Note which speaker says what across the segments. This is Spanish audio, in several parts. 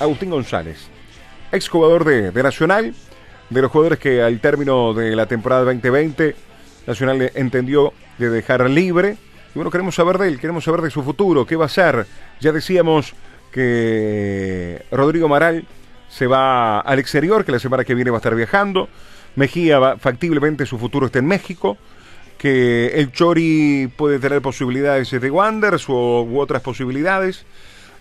Speaker 1: Agustín González, exjugador de, de Nacional, de los jugadores que al término de la temporada 2020 Nacional entendió de dejar libre. Y bueno, queremos saber de él, queremos saber de su futuro, qué va a ser. Ya decíamos que Rodrigo Maral se va al exterior, que la semana que viene va a estar viajando. Mejía, va, factiblemente su futuro está en México. Que el Chori puede tener posibilidades de Wanderers u, u otras posibilidades.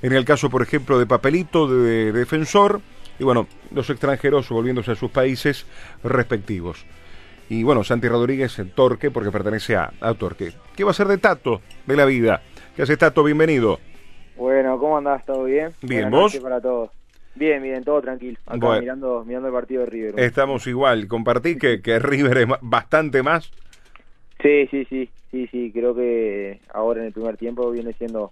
Speaker 1: En el caso, por ejemplo, de Papelito, de, de Defensor. Y bueno, los extranjeros volviéndose a sus países respectivos. Y bueno, Santi Rodríguez en Torque, porque pertenece a, a Torque. ¿Qué va a ser de Tato de la vida? ¿Qué hace Tato? Bienvenido.
Speaker 2: Bueno, ¿cómo andás? ¿Todo bien?
Speaker 1: Bien,
Speaker 2: Buenas
Speaker 1: ¿vos?
Speaker 2: para todos. Bien, bien, todo tranquilo. Acá
Speaker 1: Bueno.
Speaker 2: mirando, mirando el partido de River.
Speaker 1: Estamos igual. Compartí que, que River es bastante más.
Speaker 2: Sí, sí, sí, sí, sí, creo que ahora en el primer tiempo viene siendo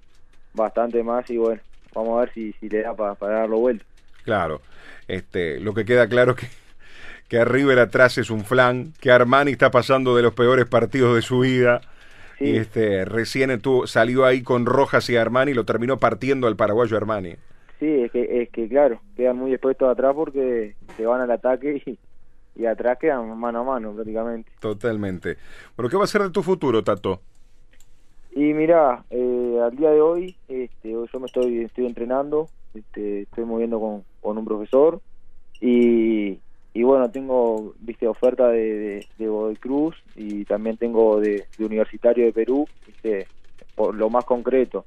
Speaker 2: bastante más y bueno, vamos a ver si, si le da para darlo vuelta.
Speaker 1: Claro. Este, lo que queda claro que, que a River atrás es un flan, que Armani está pasando de los peores partidos de su vida.
Speaker 2: Sí.
Speaker 1: Y este, recién tuvo, salió ahí con Rojas y Armani y lo terminó partiendo al paraguayo Armani.
Speaker 2: Sí, es que, es que claro, quedan muy expuestos atrás porque se van al ataque y, y atrás quedan mano a mano prácticamente.
Speaker 1: Totalmente. Bueno, ¿qué va a ser de tu futuro, Tato?
Speaker 2: Y mira, eh, al día de hoy este, yo me estoy estoy entrenando, este, estoy moviendo con, con un profesor y, y bueno, tengo viste oferta de, de, de Godoy Cruz y también tengo de, Universitario de Perú, por lo más concreto.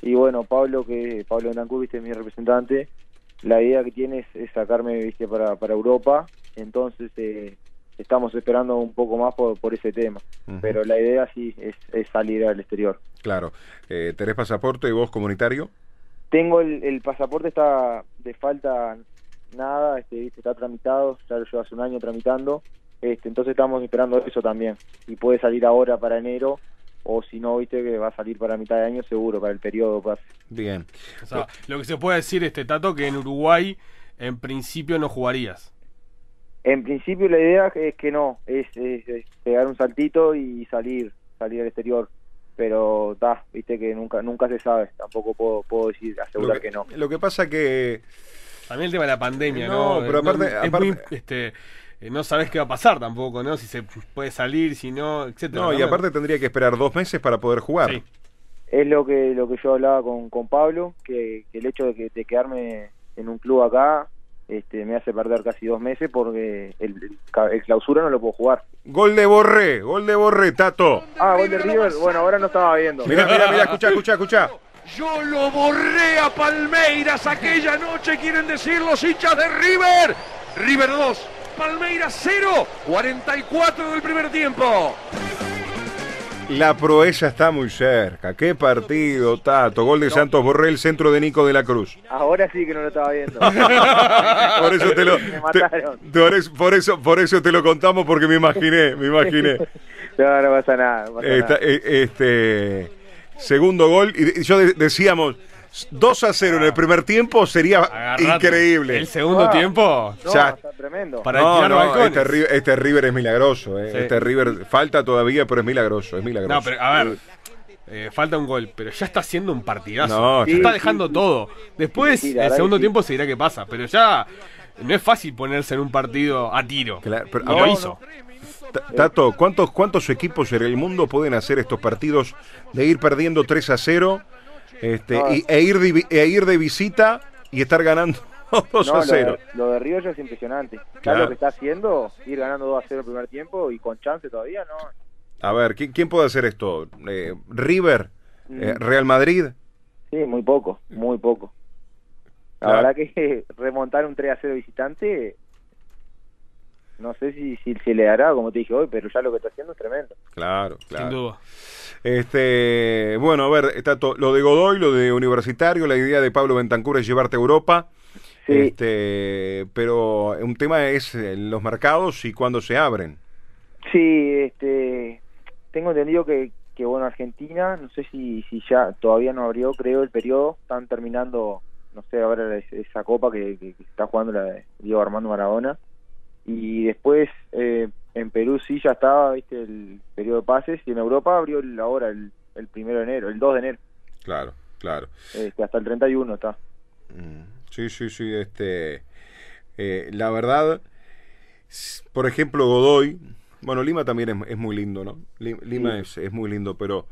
Speaker 2: Y bueno, Pablo, que Pablo Bentancur, viste, es mi representante, la idea que tiene es, es sacarme viste para, para Europa, entonces eh, estamos esperando un poco más por, por ese tema. Pero la idea sí es, es salir al exterior.
Speaker 1: Claro. Eh, ¿Tenés pasaporte y vos comunitario?
Speaker 2: Tengo el, el pasaporte, está de falta nada, este, ¿viste? está tramitado, ya lo llevo hace un año tramitando, este, entonces estamos esperando eso también. Y puede salir ahora para enero, o si no, viste que va a salir para mitad de año seguro, para el periodo pase.
Speaker 1: Bien.
Speaker 3: O sea, lo que se puede decir, este Tato, que en Uruguay en principio no jugarías.
Speaker 2: En principio la idea es que no, es, es- es pegar un saltito y salir, salir al exterior. Pero está, viste que nunca nunca se sabe, tampoco puedo, puedo decir, asegurar que, no.
Speaker 1: Lo que pasa que
Speaker 3: También el tema de la pandemia,
Speaker 1: No,
Speaker 3: ¿no?
Speaker 1: pero aparte-
Speaker 3: es
Speaker 1: aparte-
Speaker 3: muy, este, eh, no sabes qué va a pasar tampoco, ¿no? Si se puede salir, si no, etcétera.
Speaker 1: no, y aparte tendría que esperar dos meses para poder jugar.
Speaker 3: Sí.
Speaker 2: es lo que lo que yo hablaba con, con Pablo que, que el hecho de, que, de quedarme en un club acá este me hace perder casi dos meses porque el, el ca- el clausura no lo puedo jugar
Speaker 1: Gol de Borré, gol de Borré, Tato.
Speaker 2: ah gol de River bueno ahora no estaba viendo
Speaker 1: Mira, mira, mira, escucha, escucha, escucha.
Speaker 4: Yo lo borré a Palmeiras aquella noche, quieren decir los hinchas de River. River 2, Palmeiras 0, 44 del primer tiempo.
Speaker 1: La proeza está muy cerca. Qué partido, Tato. Gol de Santos Borré, el centro de Nico de la Cruz.
Speaker 2: ahora sí que no lo estaba viendo
Speaker 1: Por eso te lo,
Speaker 2: Me
Speaker 1: te-
Speaker 2: mataron.
Speaker 1: por, eso, por eso, por eso te lo contamos porque me imaginé, me imaginé.
Speaker 2: no, no pasa nada, no pasa
Speaker 1: Esta-
Speaker 2: nada.
Speaker 1: eh, este segundo gol y yo de- decíamos 2 a 0 en el primer tiempo sería
Speaker 3: Agarrate.
Speaker 1: increíble.
Speaker 3: El segundo
Speaker 2: Ah.
Speaker 3: tiempo.
Speaker 2: no, está tremendo
Speaker 3: Para
Speaker 1: no, no, este, River, este River es milagroso, eh.
Speaker 3: Sí.
Speaker 1: este River falta todavía, pero es milagroso, es milagroso.
Speaker 3: No, pero a ver, eh, falta un gol, pero ya está haciendo un partidazo.
Speaker 1: No, sí,
Speaker 3: está dejando
Speaker 2: sí.
Speaker 3: todo. Después, el segundo tiempo se dirá qué pasa, pero ya no es fácil ponerse en un partido a tiro.
Speaker 1: Claro, pero
Speaker 3: Y
Speaker 1: ahora-
Speaker 3: lo hizo.
Speaker 1: Ta- Tato, ¿cuántos, ¿cuántos equipos en el mundo pueden hacer estos partidos de ir perdiendo 3 a 0 este,
Speaker 2: No.
Speaker 1: y- e, ir de, e ir de visita y estar ganando 2
Speaker 2: no,
Speaker 1: a
Speaker 2: lo,
Speaker 1: 0?
Speaker 2: de, lo de River ya es impresionante. ¿Sabes
Speaker 1: Claro.
Speaker 2: lo que está haciendo? Ir ganando 2 a 0 el primer tiempo y con chance todavía, ¿no?
Speaker 1: A ver, ¿quién, quién puede hacer esto? Eh, ¿River? Eh,
Speaker 2: Mm.
Speaker 1: ¿Real Madrid?
Speaker 2: Sí, muy poco, muy poco. La
Speaker 1: Claro.
Speaker 2: verdad que remontar un 3 a 0 visitante, no sé si, si se le dará, como te dije hoy, pero ya lo que está haciendo es tremendo.
Speaker 1: Claro, claro.
Speaker 3: Sin duda.
Speaker 1: Este, bueno, a ver, Tato, lo de Godoy, lo de Universitario, la idea de Pablo Bentancur es llevarte a Europa.
Speaker 2: Sí.
Speaker 1: Este, pero un tema es eh, los mercados y cuándo se abren.
Speaker 2: Sí, este, tengo entendido que, que bueno, Argentina, no sé si, si ya todavía no abrió, creo, el periodo, están terminando, no sé, ahora es- esa copa que, que- que está jugando la de Diego Armando Maradona. Y después eh, en Perú sí ya estaba, viste, el periodo de pases, y en Europa abrió el- ahora el, el primero de enero, el 2 de enero,
Speaker 1: Claro, claro.
Speaker 2: este, hasta el 31 está.
Speaker 1: Mm, Sí, sí, sí. Este, eh, la verdad, por ejemplo, Godoy, bueno, Lima también es, es muy lindo, ¿no? Li- Lima es, es muy lindo, pero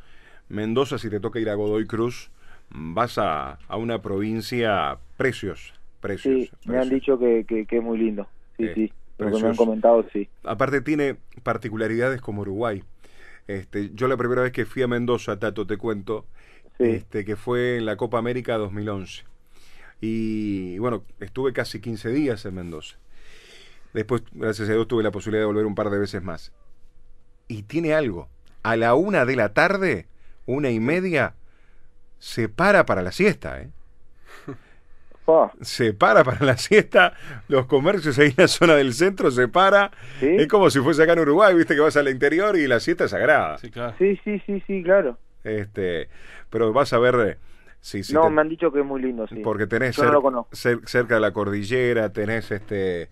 Speaker 1: Mendoza, si te toca ir a Godoy Cruz, vas a, a una provincia precios, precios.
Speaker 2: Sí, me han dicho que, que, que es muy lindo. Sí,
Speaker 1: Eh,
Speaker 2: sí. Lo que me han
Speaker 1: precioso.
Speaker 2: comentado, sí.
Speaker 1: Aparte tiene particularidades como Uruguay. Este, yo la primera vez que fui a Mendoza, Tato, te cuento,
Speaker 2: Sí.
Speaker 1: este, que fue en la Copa América 2011. Y bueno, estuve casi 15 días en Mendoza. Después, gracias a Dios, tuve la posibilidad de volver un par de veces más. Y tiene algo. A la una de la tarde, una y media, se para para la siesta, ¿eh? Se para para la siesta, los comercios ahí en la zona del centro se para.
Speaker 2: ¿Sí?
Speaker 1: Es como si fuese acá en Uruguay, viste que vas al interior y la siesta es sagrada.
Speaker 3: Sí, claro.
Speaker 2: sí, sí, sí, sí, claro.
Speaker 1: Este, pero vas a ver eh, si, si
Speaker 2: no,
Speaker 1: te-
Speaker 2: me han dicho que es muy lindo, sí.
Speaker 1: porque tenés
Speaker 2: Yo no
Speaker 1: cer-
Speaker 2: lo conozco.
Speaker 1: cer- cerca de la cordillera, tenés este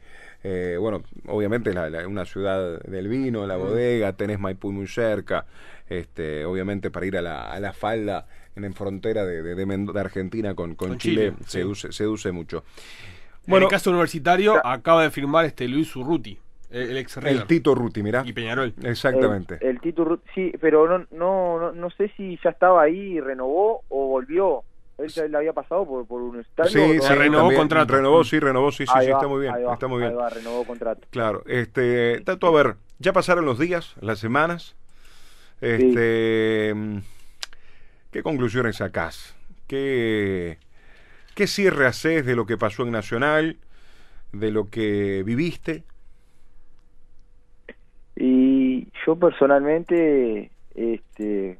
Speaker 1: eh, bueno, obviamente la- la- una ciudad del vino, la bodega, tenés Maipú muy cerca, este, obviamente para ir a la, a la falda en, en frontera de, de, de Mendo- de Argentina con, con,
Speaker 3: Con
Speaker 1: Chile,
Speaker 3: Chile, sí.
Speaker 1: seduce, mucho.
Speaker 3: en
Speaker 1: Bueno,
Speaker 3: el caso universitario, acaba de firmar este Luis Urruti, el, el ex
Speaker 1: el. Tito Ruti, mirá.
Speaker 3: Y Peñarol.
Speaker 1: Exactamente.
Speaker 2: El, el Tito Ru- sí, pero no, no, no, no sé si ya estaba ahí y renovó o volvió. Él ya le había pasado por, por un estadio.
Speaker 1: Sí,
Speaker 2: ¿o
Speaker 1: sí,
Speaker 2: no?
Speaker 3: Se renovó
Speaker 1: también
Speaker 3: contrato.
Speaker 1: Renovó, sí, renovó, sí, sí,
Speaker 2: Ahí
Speaker 1: sí,
Speaker 2: va,
Speaker 1: está muy bien,
Speaker 2: ahí va,
Speaker 1: está muy bien.
Speaker 2: ahí va, renovó contrato.
Speaker 1: Claro, este, Tato, a ver, ya pasaron los días, las semanas. Este, mm, ¿qué conclusiones sacás? ¿Qué, ¿Qué cierre haces de lo que pasó en Nacional, de lo que viviste?
Speaker 2: Y yo personalmente, este,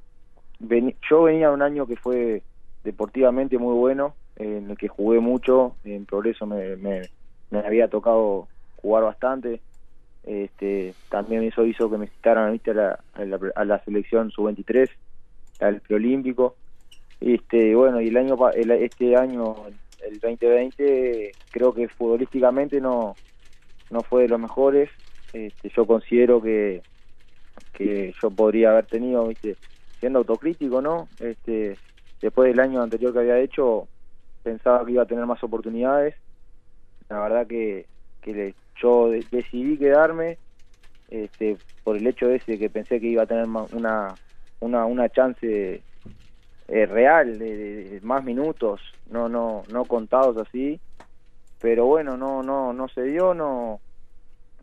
Speaker 2: veni- yo venía un año que fue deportivamente muy bueno, en el que jugué mucho, en progreso me, me, había tocado jugar bastante. Este, también eso hizo que me citaran. A, la, a, la, selección sub-23, al preolímpico. Este, bueno, y el año el- este año, el 2020, creo que futbolísticamente no, no fue de los mejores. Este, yo considero que, que yo podría haber tenido, ¿viste? siendo autocrítico, ¿no? Este, después del año anterior que había hecho, pensaba que iba a tener más oportunidades. La verdad que, que yo de- decidí quedarme este, por el hecho ese que pensé que iba a tener una, una, una chance eh, real de, de- de más minutos, no, no, no contados así. Pero bueno, no, no, no se dio, no,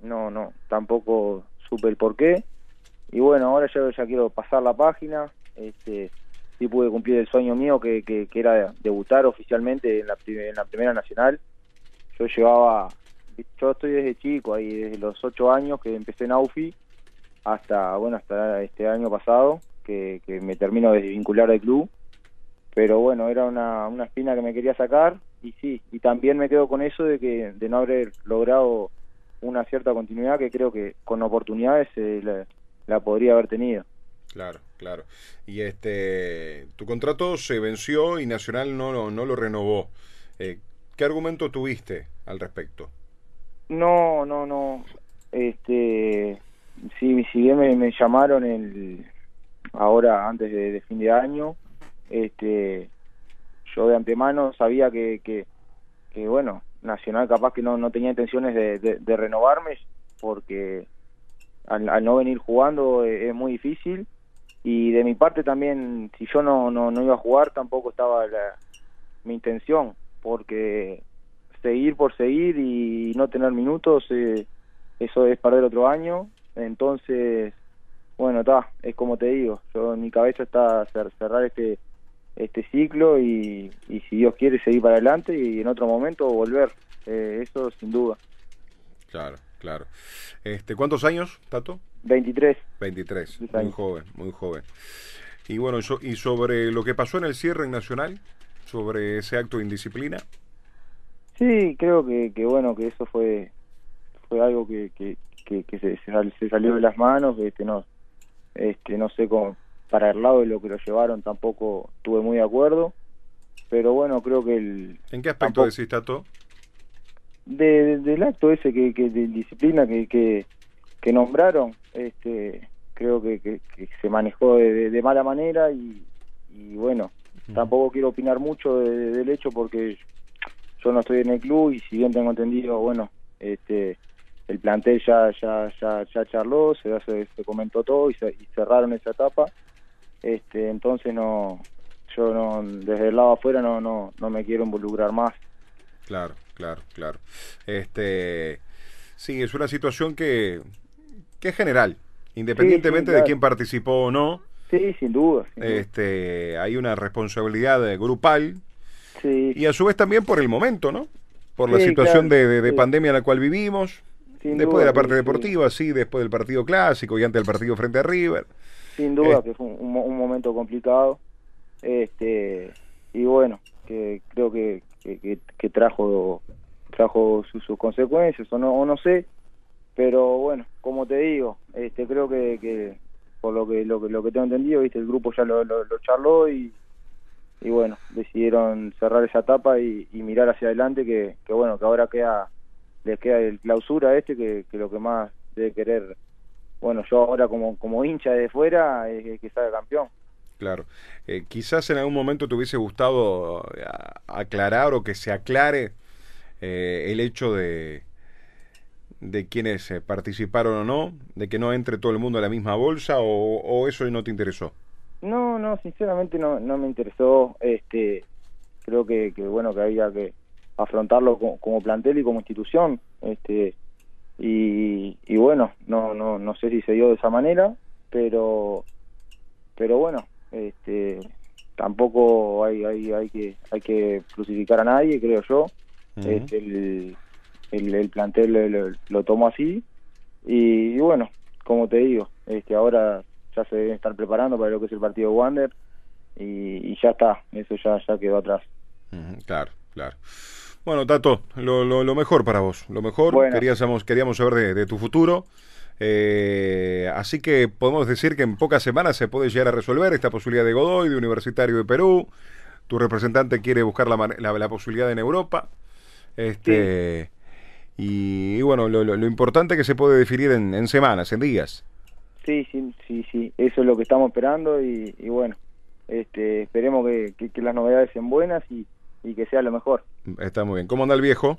Speaker 2: no, no, tampoco supe el por qué. Y bueno, ahora yo ya quiero pasar la página. Este, sí pude cumplir el sueño mío que, que, era debutar oficialmente en la, en la Primera Nacional. Yo llevaba, yo estoy desde chico, ahí desde los ocho años que empecé en AUFI hasta, bueno, hasta este año pasado, que, que me termino de desvincular del club. Pero bueno, era una, una espina que me quería sacar y sí, y también me quedo con eso de que de no haber logrado una cierta continuidad que creo que con oportunidades eh, la podría haber tenido.
Speaker 1: Claro, claro. Y este, tu contrato se venció y Nacional no, no, no lo renovó. Eh, ¿Qué argumento tuviste al respecto?
Speaker 2: No, no, no. Este, sí, si bien me, llamaron el ahora antes de, fin de año, este, yo de antemano sabía que, que, bueno, Nacional capaz que no, no tenía intenciones de, de- de renovarme porque al, al no venir jugando eh, es muy difícil y de mi parte también si yo no, no, no iba a jugar tampoco estaba la, mi intención porque seguir por seguir y no tener minutos eh, eso es perder otro año. Entonces bueno está es como te digo yo en mi cabeza está cer- cerrar este este ciclo y, y si Dios quiere seguir para adelante y en otro momento volver eh, eso sin duda.
Speaker 1: Claro, claro. Este, ¿Cuántos años, Tato?
Speaker 2: 23
Speaker 1: 23,
Speaker 2: Diez
Speaker 1: muy joven, muy joven. Y bueno, y so- y sobre lo que pasó en el cierre en Nacional, sobre ese acto de indisciplina.
Speaker 2: Sí, creo que, que bueno, que eso fue fue algo que, que, que, que se, se sal- se salió de las manos, este no este no sé cómo para el lado de lo que lo llevaron tampoco estuve muy de acuerdo, pero bueno, creo que el
Speaker 1: ¿En qué aspecto decís, Tato?
Speaker 2: De, de- del acto ese que, que de disciplina que, que, que nombraron, este creo que, que, se manejó de, mala manera y, y bueno, tampoco quiero opinar mucho de- de- del hecho porque yo no estoy en el club y si bien tengo entendido, bueno, este el plantel ya ya ya, ya charló, se, se, se comentó todo y, se, y cerraron esa etapa. Este, entonces no yo no desde el lado afuera no no no me quiero involucrar más.
Speaker 1: Claro, claro, claro. Este sí, es una situación que que es general, independientemente
Speaker 2: claro.
Speaker 1: de quién participó o no.
Speaker 2: Sí, sin duda. sin duda.
Speaker 1: Este, hay una responsabilidad grupal
Speaker 2: Sí,
Speaker 1: y a su vez también por el momento, ¿no? Por la situación
Speaker 2: claro,
Speaker 1: de, de- pandemia en la cual vivimos.
Speaker 2: sin
Speaker 1: después
Speaker 2: duda,
Speaker 1: de la parte
Speaker 2: sí.
Speaker 1: deportiva, sí, después del partido clásico y antes del partido frente a River.
Speaker 2: Sin duda
Speaker 1: Eh.
Speaker 2: que fue un, un momento complicado. Este y bueno, que creo que, que, que- que trajo trajo sus, sus consecuencias o no o no sé, pero bueno, como te digo, este creo que, que por lo que lo que lo que tengo entendido, viste, el grupo ya lo, lo, charló y y bueno, decidieron cerrar esa etapa y, mirar hacia adelante que, que bueno, que ahora queda les queda el clausura este que, que lo que más debe querer bueno, yo ahora como, como hincha de fuera es que- que salga campeón.
Speaker 1: Claro. Eh, quizás en algún momento te hubiese gustado eh, aclarar o que se aclare eh, el hecho de, de quienes eh, participaron o no, de que no entre todo el mundo a la misma bolsa o, eso no te interesó.
Speaker 2: No, no, sinceramente no, no me interesó. Este, creo que, que bueno que había que afrontarlo como, como plantel y como institución. Este, y, y bueno, no, no, no sé si se dio de esa manera, pero, pero bueno, este, tampoco hay, hay, hay que, hay que crucificar a nadie, creo yo. Este, el, el, el plantel lo, lo- tomó así y, y bueno, como te digo, este ahora ya se deben estar preparando para lo que es el partido de Wander y, y ya está, eso ya, ya quedó atrás.
Speaker 1: Ujú, Claro, claro. Bueno, Tato, lo, lo, lo mejor para vos, lo mejor.
Speaker 2: Bueno.
Speaker 1: Queríamos, queríamos saber de, de tu futuro. Eh, así que podemos decir que en pocas semanas se puede llegar a resolver esta posibilidad de Godoy, de Universitario de Perú. Tu representante quiere buscar la, la, la posibilidad en Europa. Este, y, y bueno, lo, lo, lo importante es que se puede definir en, en semanas, en días.
Speaker 2: Sí, sí, sí, sí, eso es lo que estamos esperando y, y bueno, este esperemos que, que, que las novedades sean buenas y, y que sea lo mejor.
Speaker 1: Está muy bien. ¿Cómo anda el viejo?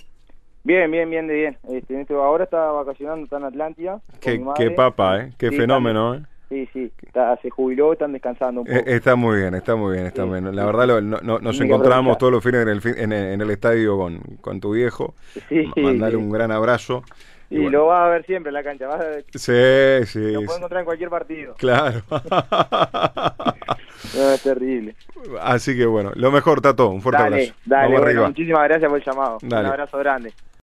Speaker 2: Bien, bien, bien, de bien. Este, este- ahora está vacacionando, está en Atlántida.
Speaker 1: Qué, qué papa, ¿eh? Qué
Speaker 2: Sí,
Speaker 1: fenómeno, ¿eh?
Speaker 2: Sí, sí, está- se jubiló, están descansando un poco.
Speaker 1: Eh, Está muy bien, está muy bien, está muy bien. La verdad, lo- no- no- nos
Speaker 2: Tiene
Speaker 1: encontramos todos los fines en el, en el, en el estadio con, con tu viejo.
Speaker 2: Sí,
Speaker 1: Ma- Mandale
Speaker 2: sí.
Speaker 1: un gran abrazo.
Speaker 2: Y,
Speaker 1: bueno.
Speaker 2: lo vas a ver siempre en la cancha, vas a ver,
Speaker 1: Sí, sí.
Speaker 2: lo puedes encontrar en cualquier partido.
Speaker 1: Claro.
Speaker 2: No, es terrible.
Speaker 1: Así que bueno, lo mejor, Tato. Un fuerte
Speaker 2: Dale,
Speaker 1: abrazo.
Speaker 2: dale, bueno, muchísimas gracias por el llamado.
Speaker 1: Dale.
Speaker 2: Un abrazo grande.